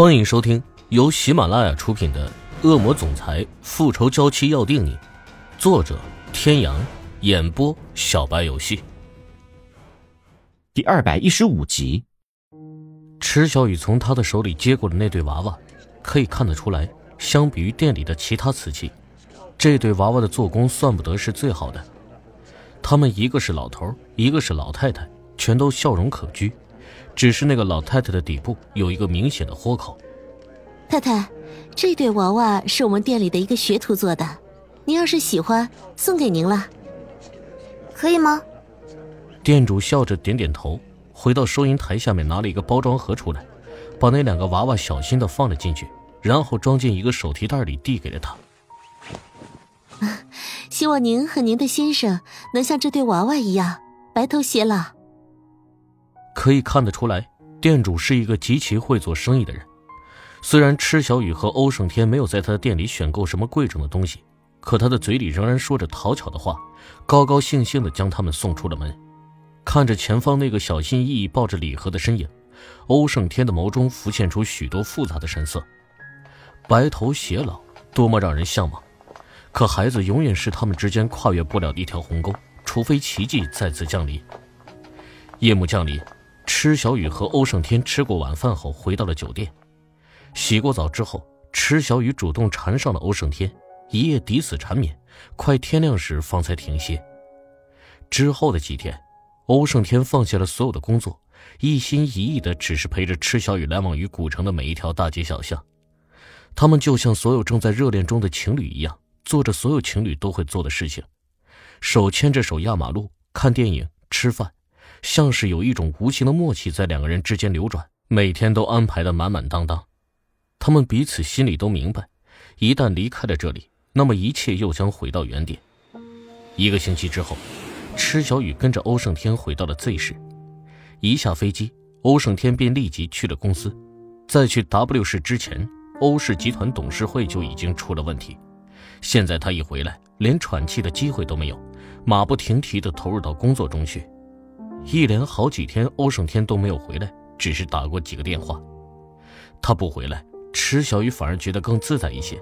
欢迎收听由喜马拉雅出品的《恶魔总裁复仇娇妻要定你》，作者：天阳，演播：小白游戏。第二百一十五集，池小雨从他的手里接过的那对娃娃，可以看得出来，相比于店里的其他瓷器，这对娃娃的做工算不得是最好的。他们一个是老头，一个是老太太，全都笑容可掬。只是那个老太太的底部有一个明显的豁口。太太，这对娃娃是我们店里的一个学徒做的，您要是喜欢，送给您了，可以吗？店主笑着点点头，回到收银台下面拿了一个包装盒出来，把那两个娃娃小心的放了进去，然后装进一个手提袋里递给了他。希望您和您的先生能像这对娃娃一样白头偕老。可以看得出来，店主是一个极其会做生意的人。虽然池小雨和欧胜天没有在他的店里选购什么贵重的东西，可他的嘴里仍然说着讨巧的话，高高兴兴地将他们送出了门。看着前方那个小心翼翼抱着礼盒的身影，欧胜天的眸中浮现出许多复杂的神色。白头偕老，多么让人向往！可孩子永远是他们之间跨越不了的一条鸿沟，除非奇迹再次降临。夜幕降临。池小雨和欧胜天吃过晚饭后回到了酒店，洗过澡之后，池小雨主动缠上了欧胜天，一夜抵死缠绵，快天亮时方才停歇。之后的几天，欧胜天放下了所有的工作，一心一意的只是陪着池小雨来往于古城的每一条大街小巷。他们就像所有正在热恋中的情侣一样，做着所有情侣都会做的事情，手牵着手压马路、看电影、吃饭。像是有一种无形的默契在两个人之间流转，每天都安排的满满当当。他们彼此心里都明白，一旦离开了这里，那么一切又将回到原点。一个星期之后，池小雨跟着欧胜天回到了 Z 市。一下飞机，欧胜天便立即去了公司。在去 W 市之前，欧氏集团董事会就已经出了问题。现在他一回来，连喘气的机会都没有，马不停蹄地投入到工作中去。一连好几天，欧胜天都没有回来，只是打过几个电话。他不回来，池小雨反而觉得更自在一些。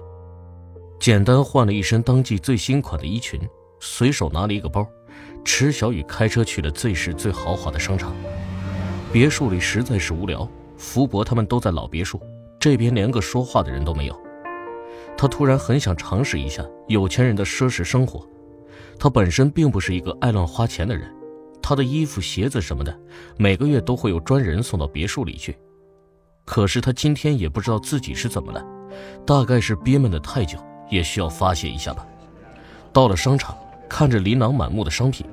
简单换了一身当季最新款的衣裙，随手拿了一个包，池小雨开车去了最市最豪华的商场。别墅里实在是无聊，福伯他们都在老别墅，这边连个说话的人都没有。他突然很想尝试一下有钱人的奢侈生活。他本身并不是一个爱乱花钱的人。他的衣服、鞋子什么的，每个月都会有专人送到别墅里去。可是他今天也不知道自己是怎么了，大概是憋闷的太久，也需要发泄一下吧。到了商场，看着琳琅满目的商品，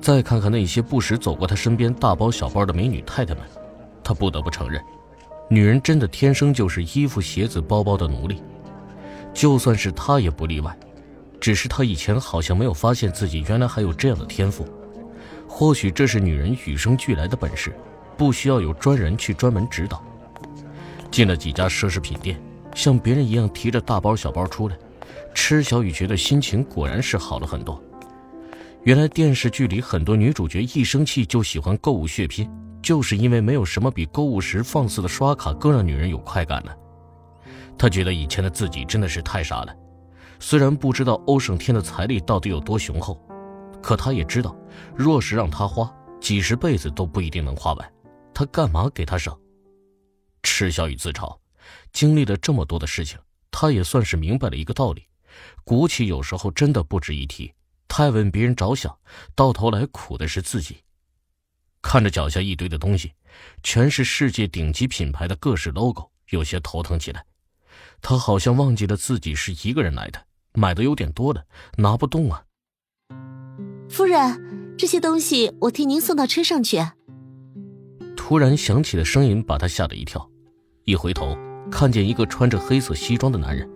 再看看那些不时走过他身边大包小包的美女太太们，他不得不承认，女人真的天生就是衣服、鞋子、包包的奴隶。就算是他也不例外，只是他以前好像没有发现自己原来还有这样的天赋。或许这是女人与生俱来的本事，不需要有专人去专门指导。进了几家奢侈品店，像别人一样提着大包小包出来，池小雨觉得心情果然是好了很多。原来电视剧里很多女主角一生气就喜欢购物血拼，就是因为没有什么比购物时放肆的刷卡更让女人有快感了。她觉得以前的自己真的是太傻了，虽然不知道欧胜天的财力到底有多雄厚。可他也知道，若是让他花，几十辈子都不一定能花完。他干嘛给他省？池小雨自嘲，经历了这么多的事情，他也算是明白了一个道理：骨气有时候真的不值一提。太为别人着想，到头来苦的是自己。看着脚下一堆的东西，全是世界顶级品牌的各式 logo，有些头疼起来。他好像忘记了自己是一个人来的，买的有点多了，拿不动啊。夫人，这些东西我替您送到车上去。突然响起的声音把他吓了一跳，一回头看见一个穿着黑色西装的男人。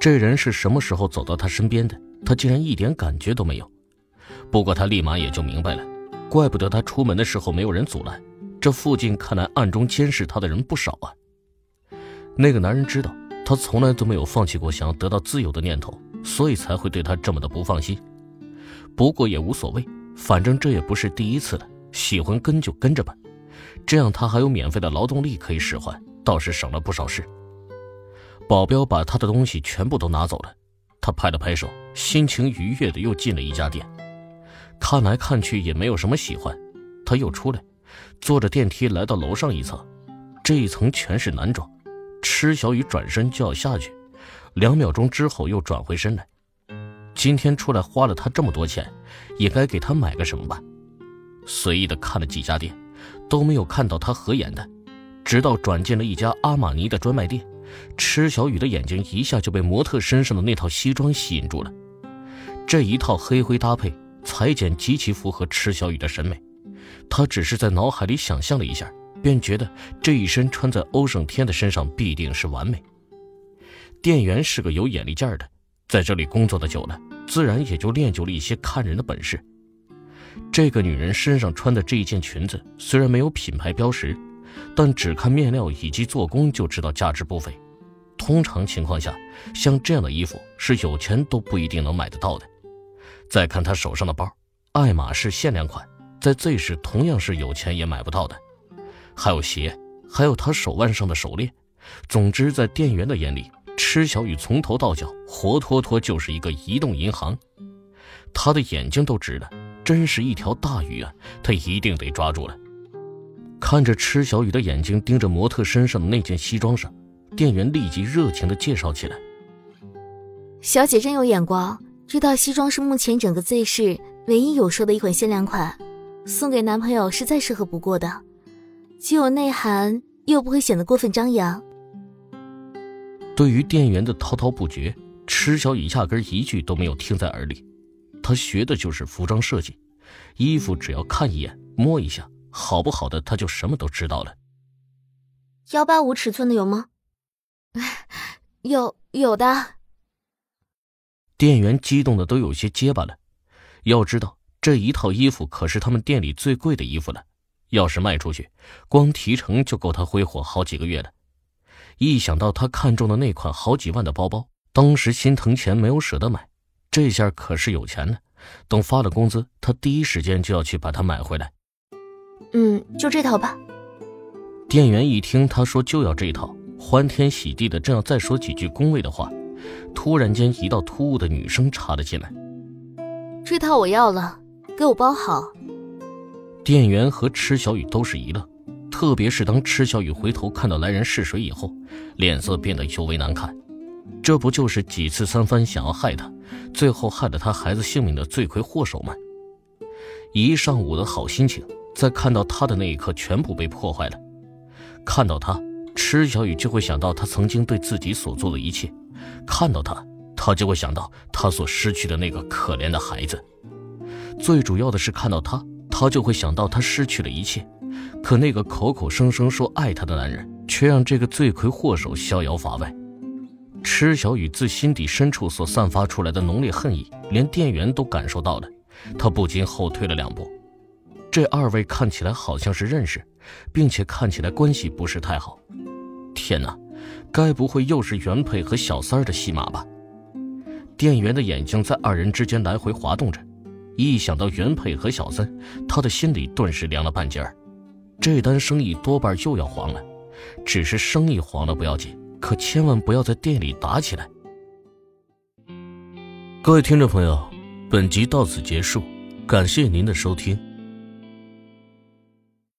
这人是什么时候走到他身边的？他竟然一点感觉都没有。不过他立马也就明白了，怪不得他出门的时候没有人阻拦，这附近看来暗中监视他的人不少啊。那个男人知道他从来都没有放弃过想要得到自由的念头，所以才会对他这么的不放心。不过也无所谓，反正这也不是第一次了。喜欢跟就跟着吧，这样他还有免费的劳动力可以使唤，倒是省了不少事。保镖把他的东西全部都拿走了，他拍了拍手，心情愉悦的又进了一家店。看来看去也没有什么喜欢，他又出来，坐着电梯来到楼上一层，这一层全是男装。池小雨转身就要下去，两秒钟之后又转回身来。今天出来花了他这么多钱，也该给他买个什么吧。随意的看了几家店，都没有看到他合眼的，直到转进了一家阿玛尼的专卖店。池小雨的眼睛一下就被模特身上的那套西装吸引住了，这一套黑灰搭配，裁剪极其符合池小雨的审美。他只是在脑海里想象了一下，便觉得这一身穿在欧胜天的身上必定是完美。店员是个有眼力劲儿的，在这里工作的久了，自然也就练就了一些看人的本事。这个女人身上穿的这一件裙子，虽然没有品牌标识。但只看面料以及做工就知道价值不菲。通常情况下，像这样的衣服是有钱都不一定能买得到的。再看她手上的包，爱马仕限量款，在 Z 市同样是有钱也买不到的。还有鞋，还有他手腕上的手链。总之，在店员的眼里，池小雨从头到脚活脱脱就是一个移动银行。他的眼睛都直了，真是一条大鱼啊！他一定得抓住了。看着池小雨的眼睛盯着模特身上的那件西装上，店员立即热情地介绍起来：“小姐真有眼光，这套西装是目前整个 Z 市唯一有售的一款限量款，送给男朋友是再适合不过的，既有内涵又不会显得过分张扬。”对于店员的滔滔不绝，池小雨压根一句都没有听在耳里。她学的就是服装设计，衣服只要看一眼、摸一下。好不好的，他就什么都知道了。幺八五尺寸的有吗？有有的。店员激动的都有些结巴了。要知道，这一套衣服可是他们店里最贵的衣服了，要是卖出去，光提成就够他挥霍好几个月了。一想到他看中的那款好几万的包包，当时心疼钱没有舍得买，这下可是有钱了。等发了工资，他第一时间就要去把它买回来。嗯，就这套吧。店员一听他说就要这套，欢天喜地的正要再说几句恭维的话，突然间一道突兀的女声插了进来：“这套我要了，给我包好。”店员和池小雨都是一愣，特别是当池小雨回头看到来人是谁以后，脸色变得尤为难看。这不就是几次三番想要害他，最后害了他孩子性命的罪魁祸首吗？一上午的好心情。在看到他的那一刻，全部被破坏了。看到他，池小雨就会想到他曾经对自己所做的一切；看到他，他就会想到他所失去的那个可怜的孩子。最主要的是，看到他，他就会想到他失去了一切。可那个口口声声说爱他的男人，却让这个罪魁祸首逍遥法外。池小雨自心底深处所散发出来的浓烈恨意，连店员都感受到了，他不禁后退了两步。这二位看起来好像是认识，并且看起来关系不是太好。天哪，该不会又是原配和小三儿的戏码吧？店员的眼睛在二人之间来回滑动着，一想到原配和小三，他的心里顿时凉了半截儿。这单生意多半又要黄了。只是生意黄了不要紧，可千万不要在店里打起来。各位听众朋友，本集到此结束，感谢您的收听。